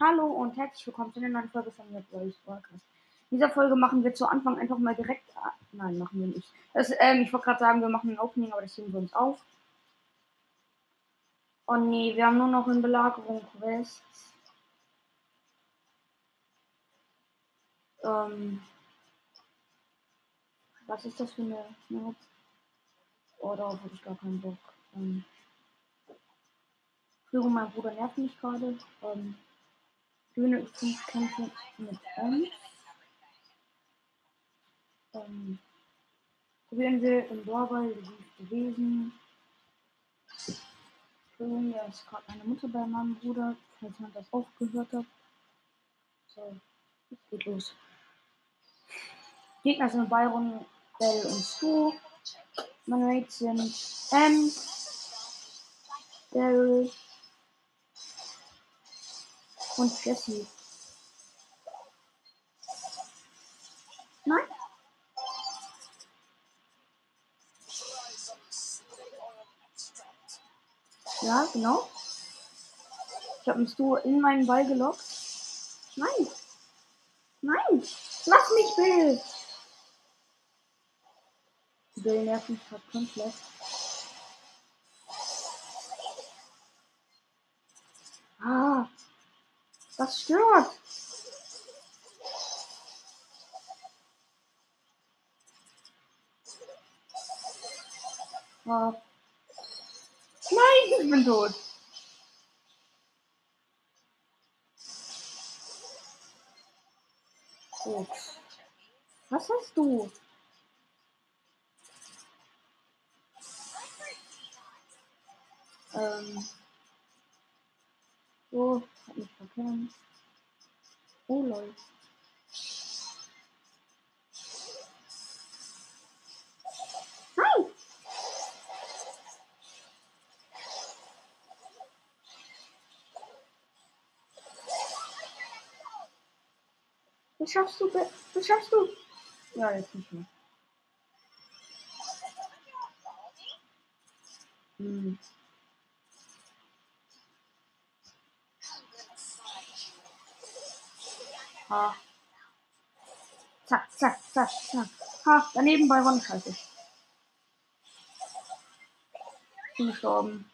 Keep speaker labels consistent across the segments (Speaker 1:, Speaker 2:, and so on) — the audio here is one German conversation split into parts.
Speaker 1: Hallo und herzlich willkommen zu einer neuen Folge von Red Boys Podcast. In dieser Folge machen wir zu Anfang einfach mal direkt. Nein, machen wir nicht. Das, ähm, ich wollte gerade sagen, wir machen ein Opening, aber das nehmen wir uns auf. Oh nee, wir haben nur noch in Belagerung Quests. Ähm, was ist das für eine Map? Oh, darauf habe ich gar keinen Bock. Ähm, Führung, mein Bruder nervt mich gerade. Ähm, Grüne 5 Kämpfe mit uns. Ähm, probieren wir im Doorball gewesen. Führung, ja, ist gerade meine Mutter bei meinem Bruder, falls man das auch gehört hat. So, jetzt geht los. Gegner sind Byron, Bell und Stu. Meine Mates sind M, Daryl und Jesse. Nein? Ja, genau. Ich habe mich Stu in meinen Ball gelockt. Nein. Nein. Lass mich, Bill. Bill nervt mich komplett. Ah. Das stört. Ah. Nein, ich bin tot. Oh. Was hast du? Ähm. So, verkennen. Oh lol. Nein! Was schaffst du? Was schaffst du? Ja, jetzt nicht mehr. Hm. Ha. Zack, zack, zack, zack. Ha, daneben bei Ron scheiße. Bin gestorben.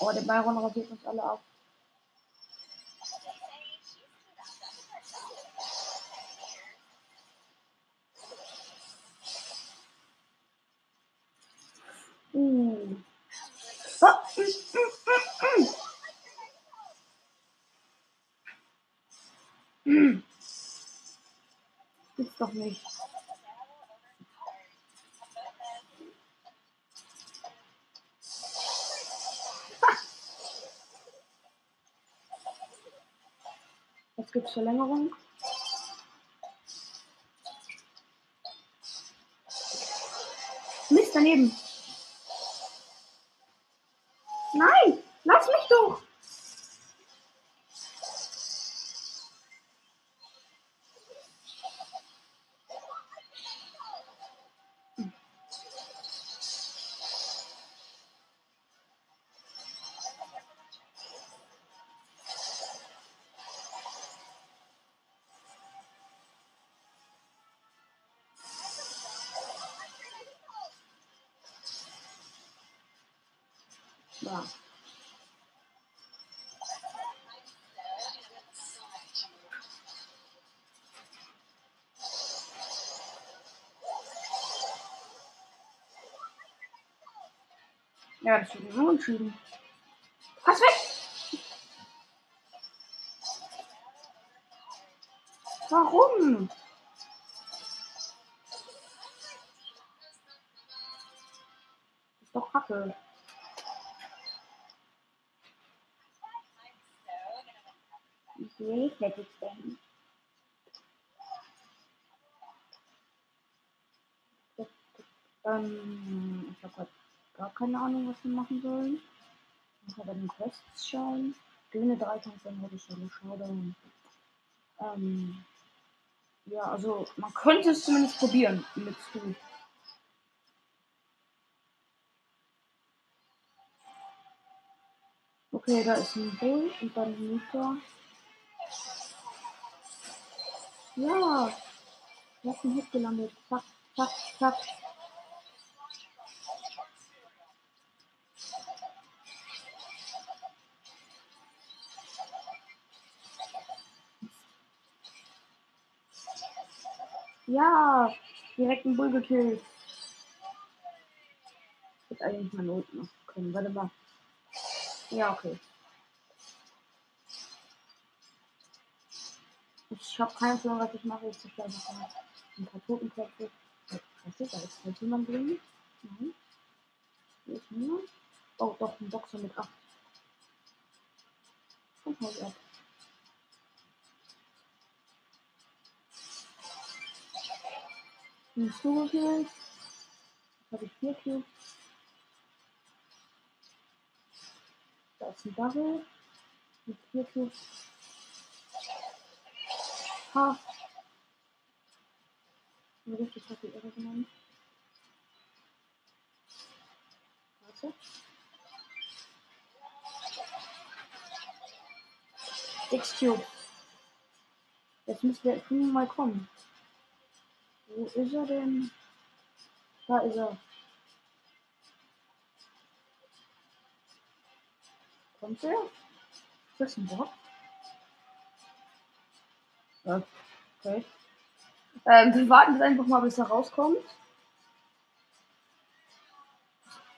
Speaker 1: Oh, der Byron rasiert uns alle ab. Uh. Oh. Mm, mm, mm, mm. Gibt's doch nicht. Jetzt gibt's Verlängerung. Mist daneben. Nein, lass mich doch. Ja. Ja, das wird so entschieden. Pass weg! Warum? Ist doch kacke. Wie regnet es denn? Ähm, ich habe halt gar keine Ahnung, was wir machen sollen. Ich muss aber den Quests schauen. Döne Dreikampf, dann würde ich ja schauen. Ähm, ja, also man könnte es zumindest probieren mit Stu. Okay, da ist ein Bull und dann ein Mieter. Ja. Du hast einen Hit gelandet. Zack, zack, zack. Ja, direkt einen Bull gekillt. Ich hätte eigentlich mal Not machen können. Warte mal. Ja, okay. Ich habe keine Ahnung, was ich mache. Ich zerstöre einfach ein paar Totenköpfe. Was ist da? Ist halt jemand drin? Nein. Hier ist niemand. Oh, doch, ein Boxer mit 8. Kommt halt ab. Ein Stuhl habe ich 4 Cubes. Da ist ein Double. Mit 4 Cubes. Ha. Mir richtig hat die Irre genommen. Warte. Six Cube. Jetzt müsste der Primo mal kommen. Wo ist er denn? Da ist er. Kommt er? Ist das ein Bock? Okay. Ähm, wir warten jetzt einfach mal, bis er rauskommt.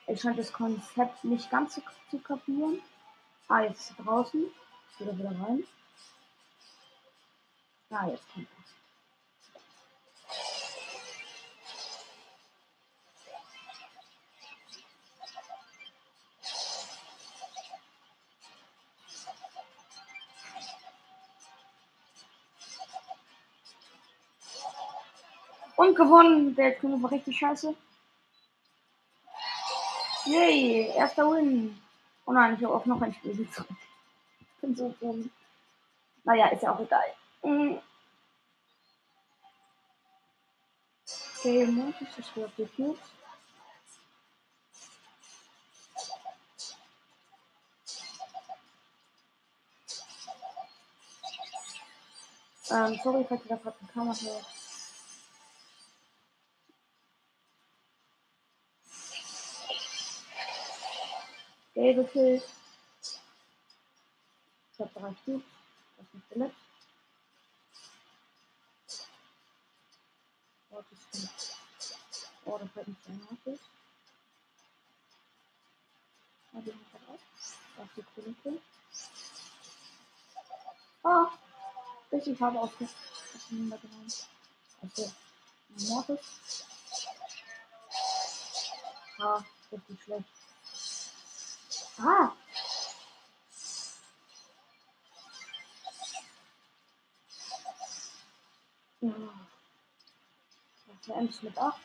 Speaker 1: Ich scheint das Konzept nicht ganz zu, zu kapieren. Ah, jetzt ist er draußen. Jetzt geht er wieder rein. Ah, jetzt kommt er. Und gewonnen. Der König war richtig scheiße. Yay, erster Win. Oh nein, ich habe auch noch ein Spiel. Ich bin so dumm. Naja, ist ja auch egal. Mhm. Okay, Montes ist die Cubes. Ähm, sorry, falls ihr da gerade eine Kamera hört. Gelbe Kills. Ich habe drei Cubes. Das ist nicht Billett. Oh, das ist Oh, das hat nicht sein Haus. Ah, die hat er auch. Da ist die grüne Kill. Ah! Richtig hart auseinandergenommen. Also, Mortis. Ah, richtig schlecht. Ah. Ja. War Ems mit 8.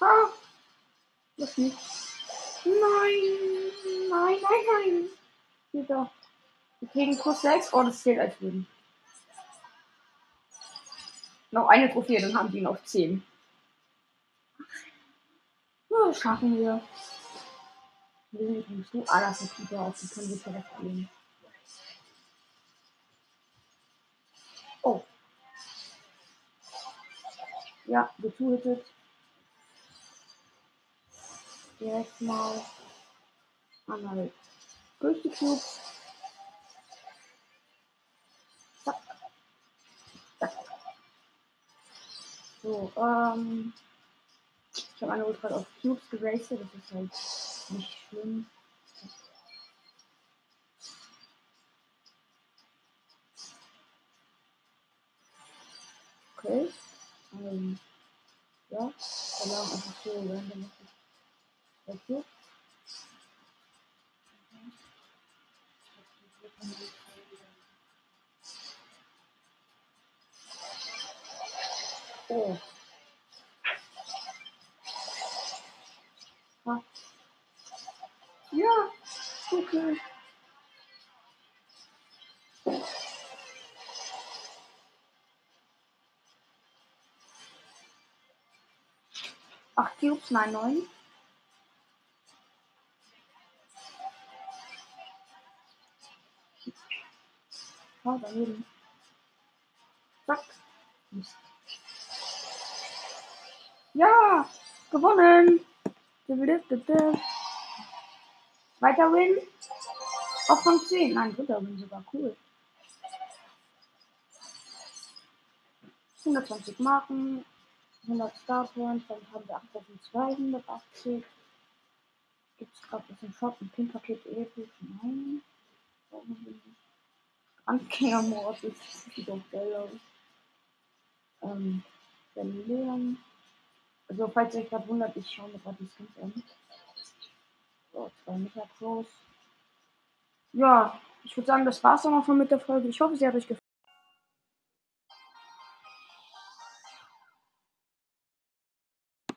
Speaker 1: Ah. Das nicht. Nein. Nein, nein, nein. Wieder. Wir kriegen plus 6. Oh, das zählt als Leben. Noch eine Trophäe, dann haben die noch 10. Ja, das schaffen wir. Wir sind übrigens nur alles mit Keeper auf, die können wir direkt nehmen. Oh. Ja, getötet. Direkt mal einmal durchgeknüpft. So, ähm. Ich habe eine Ultra auf Cubes geraced, das ist halt nicht schlimm. Okay. Ähm, ja, da lagen einfach so random Okay. Oh. Ah. Ja, okay. 8 Cubes, nein, 9. Oh, daneben. Zack. Mist. Ja, gewonnen. Zweiter Win. Auf Rang 10. Nein, dritter Win sogar. Cool. 120 Marken. 100 Star Points. Dann haben wir 8280. Gibt es gerade was im Shop? Ein Pin-Paket episch? Nein. Anfängermord ist auch geil aus. Ähm, Berlin. Also, falls ihr euch gerade wundert, ich schaue mir gerade die Skins an. So, zwei Meter groß. Ja, ich würde sagen, das war's dann auch schon mit der Folge. Ich hoffe, sie hat euch gefallen.